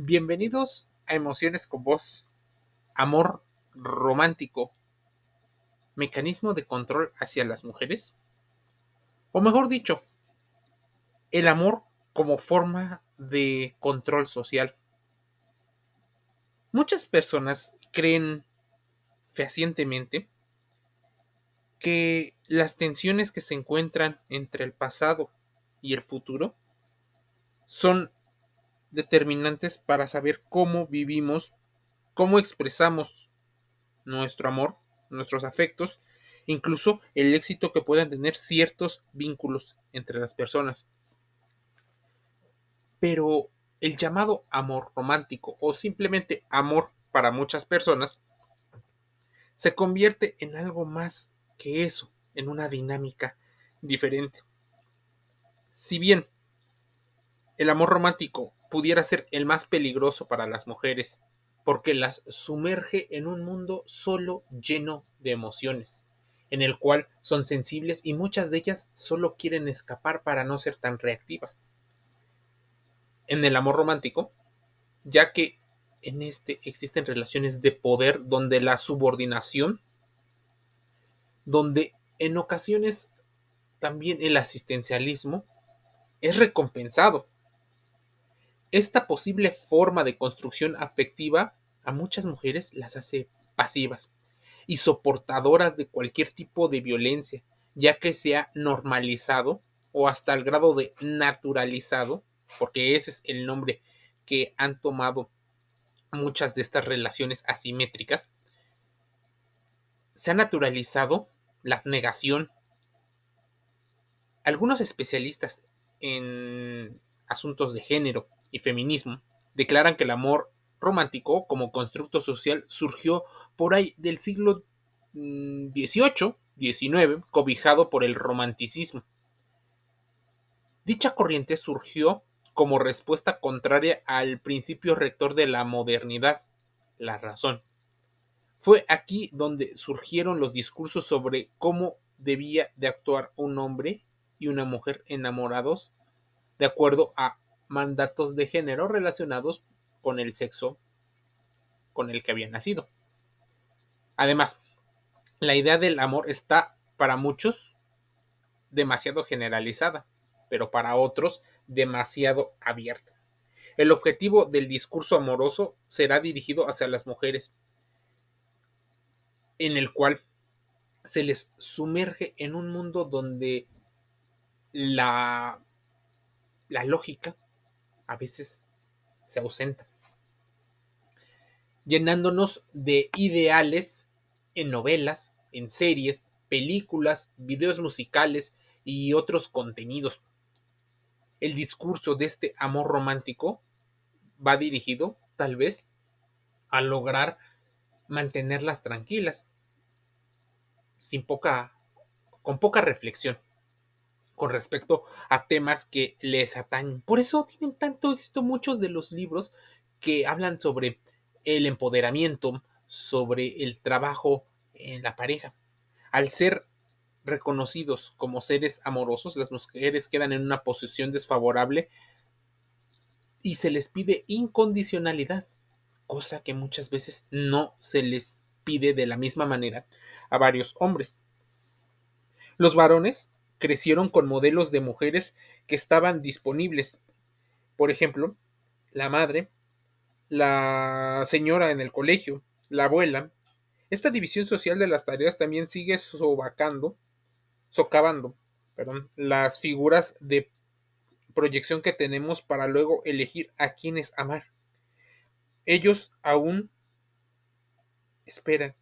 Bienvenidos a Emociones con Voz. Amor romántico. Mecanismo de control hacia las mujeres. O mejor dicho, el amor como forma de control social. Muchas personas creen fehacientemente que las tensiones que se encuentran entre el pasado y el futuro son determinantes para saber cómo vivimos, cómo expresamos nuestro amor, nuestros afectos, incluso el éxito que puedan tener ciertos vínculos entre las personas. Pero el llamado amor romántico o simplemente amor para muchas personas se convierte en algo más que eso, en una dinámica diferente. Si bien el amor romántico pudiera ser el más peligroso para las mujeres, porque las sumerge en un mundo solo lleno de emociones, en el cual son sensibles y muchas de ellas solo quieren escapar para no ser tan reactivas. En el amor romántico, ya que en este existen relaciones de poder donde la subordinación, donde en ocasiones también el asistencialismo es recompensado esta posible forma de construcción afectiva a muchas mujeres las hace pasivas y soportadoras de cualquier tipo de violencia, ya que se ha normalizado o hasta el grado de naturalizado, porque ese es el nombre que han tomado muchas de estas relaciones asimétricas, se ha naturalizado la negación. Algunos especialistas en asuntos de género y feminismo declaran que el amor romántico como constructo social surgió por ahí del siglo XVIII, mm, XIX, cobijado por el romanticismo. Dicha corriente surgió como respuesta contraria al principio rector de la modernidad, la razón. Fue aquí donde surgieron los discursos sobre cómo debía de actuar un hombre y una mujer enamorados de acuerdo a mandatos de género relacionados con el sexo con el que había nacido. Además, la idea del amor está para muchos demasiado generalizada, pero para otros demasiado abierta. El objetivo del discurso amoroso será dirigido hacia las mujeres, en el cual se les sumerge en un mundo donde la, la lógica a veces se ausenta, llenándonos de ideales en novelas, en series, películas, videos musicales y otros contenidos. El discurso de este amor romántico va dirigido, tal vez, a lograr mantenerlas tranquilas, sin poca, con poca reflexión con respecto a temas que les atañen. Por eso tienen tanto éxito muchos de los libros que hablan sobre el empoderamiento, sobre el trabajo en la pareja. Al ser reconocidos como seres amorosos, las mujeres quedan en una posición desfavorable y se les pide incondicionalidad, cosa que muchas veces no se les pide de la misma manera a varios hombres. Los varones crecieron con modelos de mujeres que estaban disponibles. Por ejemplo, la madre, la señora en el colegio, la abuela. Esta división social de las tareas también sigue sobacando, socavando, perdón, las figuras de proyección que tenemos para luego elegir a quienes amar. Ellos aún esperan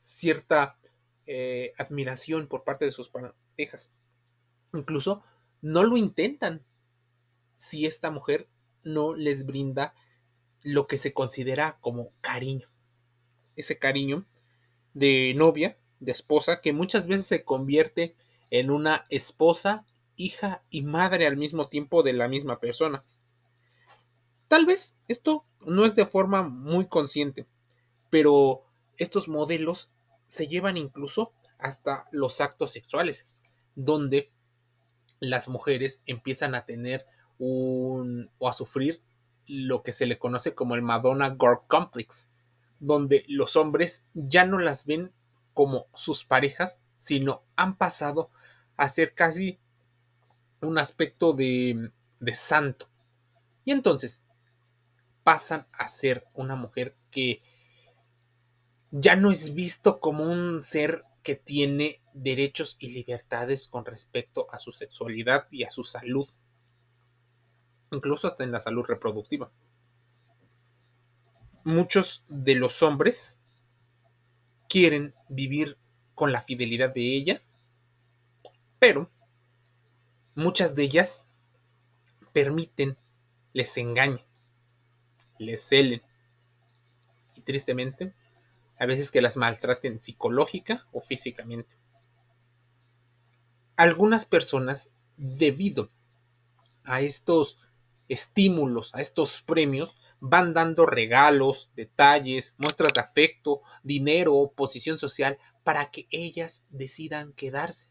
cierta eh, admiración por parte de sus Incluso no lo intentan si esta mujer no les brinda lo que se considera como cariño. Ese cariño de novia, de esposa, que muchas veces se convierte en una esposa, hija y madre al mismo tiempo de la misma persona. Tal vez esto no es de forma muy consciente, pero estos modelos se llevan incluso hasta los actos sexuales, donde las mujeres empiezan a tener un o a sufrir lo que se le conoce como el Madonna Gore Complex, donde los hombres ya no las ven como sus parejas, sino han pasado a ser casi un aspecto de, de santo. Y entonces pasan a ser una mujer que ya no es visto como un ser que tiene derechos y libertades con respecto a su sexualidad y a su salud, incluso hasta en la salud reproductiva. Muchos de los hombres quieren vivir con la fidelidad de ella, pero muchas de ellas permiten, les engañen, les celen y tristemente a veces que las maltraten psicológica o físicamente. Algunas personas, debido a estos estímulos, a estos premios, van dando regalos, detalles, muestras de afecto, dinero, posición social, para que ellas decidan quedarse.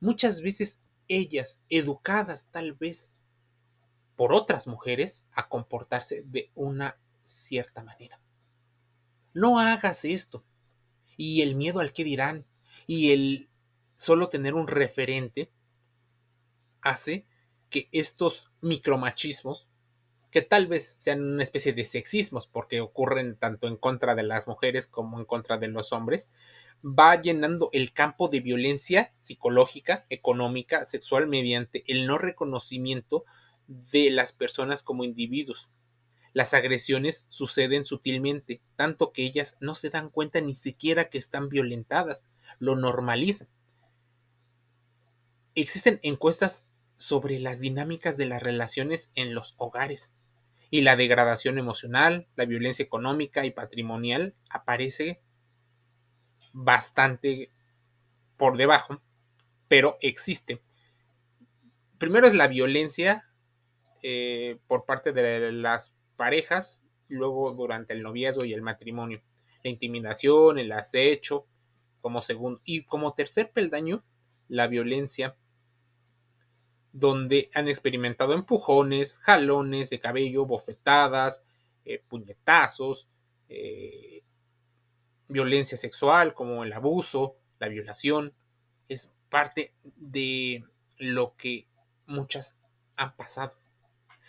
Muchas veces ellas, educadas tal vez por otras mujeres, a comportarse de una cierta manera. No hagas esto. Y el miedo al que dirán y el solo tener un referente hace que estos micromachismos, que tal vez sean una especie de sexismos porque ocurren tanto en contra de las mujeres como en contra de los hombres, va llenando el campo de violencia psicológica, económica, sexual mediante el no reconocimiento de las personas como individuos, las agresiones suceden sutilmente, tanto que ellas no se dan cuenta ni siquiera que están violentadas, lo normalizan. Existen encuestas sobre las dinámicas de las relaciones en los hogares y la degradación emocional, la violencia económica y patrimonial aparece bastante por debajo, pero existe. Primero es la violencia eh, por parte de las parejas, luego durante el noviazgo y el matrimonio. La intimidación, el acecho, como segundo. Y como tercer peldaño, la violencia, donde han experimentado empujones, jalones de cabello, bofetadas, eh, puñetazos, eh, violencia sexual como el abuso, la violación. Es parte de lo que muchas han pasado.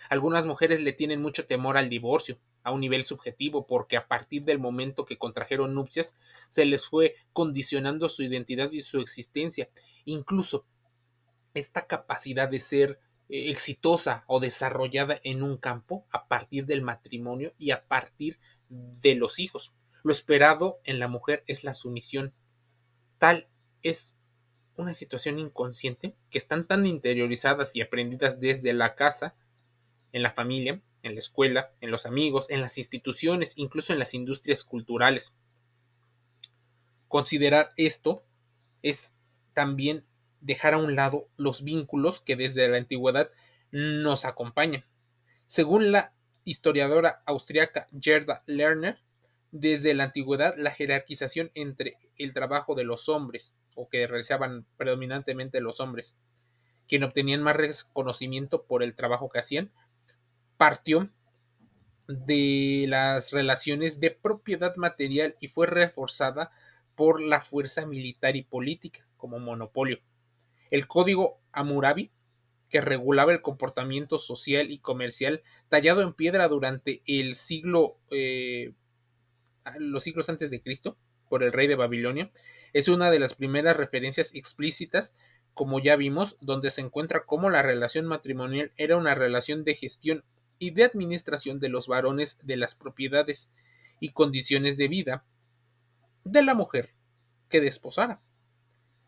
Algunas mujeres le tienen mucho temor al divorcio, a un nivel subjetivo, porque a partir del momento que contrajeron nupcias, se les fue condicionando su identidad y su existencia. Incluso esta capacidad de ser eh, exitosa o desarrollada en un campo a partir del matrimonio y a partir de los hijos. Lo esperado en la mujer es la sumisión. Tal es una situación inconsciente que están tan interiorizadas y aprendidas desde la casa en la familia, en la escuela, en los amigos, en las instituciones, incluso en las industrias culturales. Considerar esto es también dejar a un lado los vínculos que desde la antigüedad nos acompañan. Según la historiadora austriaca Gerda Lerner, desde la antigüedad la jerarquización entre el trabajo de los hombres, o que realizaban predominantemente los hombres, quien obtenían más reconocimiento por el trabajo que hacían, partió de las relaciones de propiedad material y fue reforzada por la fuerza militar y política como monopolio. El código Hammurabi, que regulaba el comportamiento social y comercial tallado en piedra durante el siglo, eh, los siglos antes de Cristo, por el rey de Babilonia, es una de las primeras referencias explícitas, como ya vimos, donde se encuentra cómo la relación matrimonial era una relación de gestión y de administración de los varones de las propiedades y condiciones de vida de la mujer que desposara.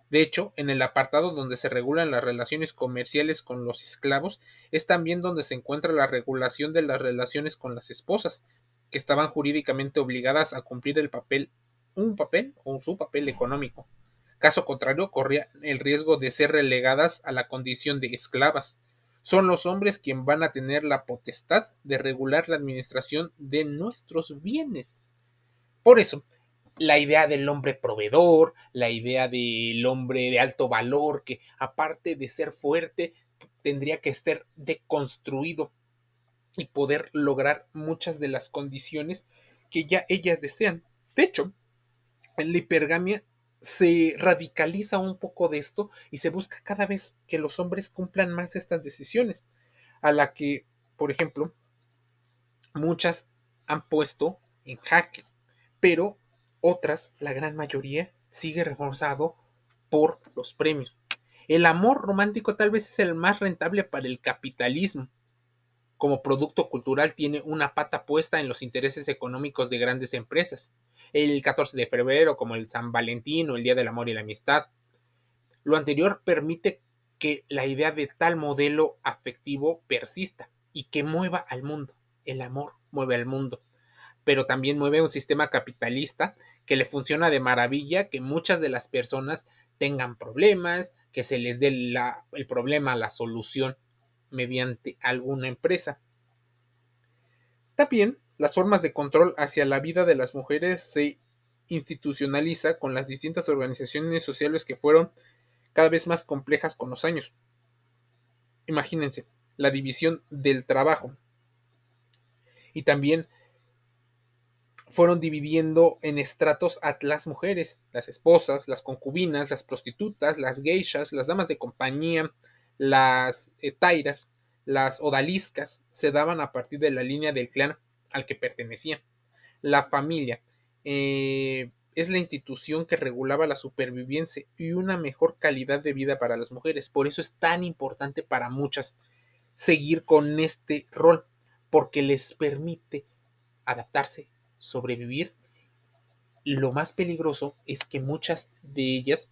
De hecho, en el apartado donde se regulan las relaciones comerciales con los esclavos, es también donde se encuentra la regulación de las relaciones con las esposas, que estaban jurídicamente obligadas a cumplir el papel, un papel o su papel económico. Caso contrario, corría el riesgo de ser relegadas a la condición de esclavas, son los hombres quienes van a tener la potestad de regular la administración de nuestros bienes. Por eso, la idea del hombre proveedor, la idea del hombre de alto valor, que aparte de ser fuerte, tendría que estar deconstruido y poder lograr muchas de las condiciones que ya ellas desean. De hecho, en la hipergamia se radicaliza un poco de esto y se busca cada vez que los hombres cumplan más estas decisiones, a la que, por ejemplo, muchas han puesto en jaque, pero otras, la gran mayoría, sigue reforzado por los premios. El amor romántico tal vez es el más rentable para el capitalismo. Como producto cultural tiene una pata puesta en los intereses económicos de grandes empresas. El 14 de febrero, como el San Valentín o el Día del Amor y la Amistad. Lo anterior permite que la idea de tal modelo afectivo persista y que mueva al mundo. El amor mueve al mundo, pero también mueve un sistema capitalista que le funciona de maravilla, que muchas de las personas tengan problemas, que se les dé el problema, la solución mediante alguna empresa. También las formas de control hacia la vida de las mujeres se institucionaliza con las distintas organizaciones sociales que fueron cada vez más complejas con los años. Imagínense, la división del trabajo. Y también fueron dividiendo en estratos a las mujeres, las esposas, las concubinas, las prostitutas, las geishas, las damas de compañía, las eh, tairas, las odaliscas, se daban a partir de la línea del clan al que pertenecían. La familia eh, es la institución que regulaba la supervivencia y una mejor calidad de vida para las mujeres. Por eso es tan importante para muchas seguir con este rol, porque les permite adaptarse sobrevivir, lo más peligroso es que muchas de ellas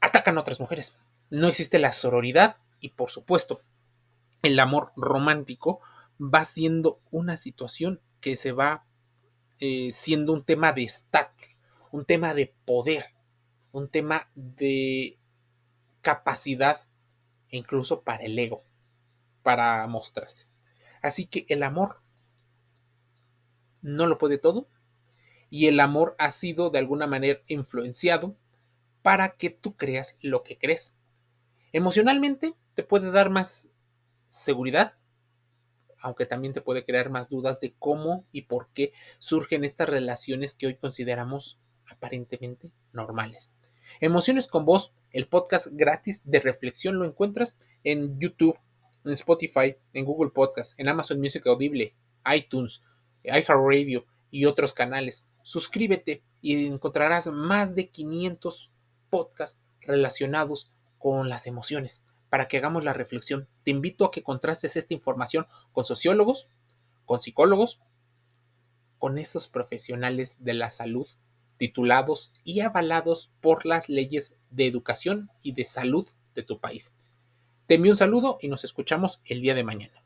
atacan a otras mujeres. No existe la sororidad y por supuesto el amor romántico va siendo una situación que se va eh, siendo un tema de estatus, un tema de poder, un tema de capacidad incluso para el ego, para mostrarse. Así que el amor no lo puede todo y el amor ha sido de alguna manera influenciado para que tú creas lo que crees. Emocionalmente te puede dar más seguridad, aunque también te puede crear más dudas de cómo y por qué surgen estas relaciones que hoy consideramos aparentemente normales. Emociones con voz, el podcast gratis de reflexión lo encuentras en YouTube, en Spotify, en Google Podcast, en Amazon Music Audible, iTunes, iHeartRadio y otros canales. Suscríbete y encontrarás más de 500 podcasts relacionados con las emociones para que hagamos la reflexión. Te invito a que contrastes esta información con sociólogos, con psicólogos, con esos profesionales de la salud titulados y avalados por las leyes de educación y de salud de tu país. Te envío un saludo y nos escuchamos el día de mañana.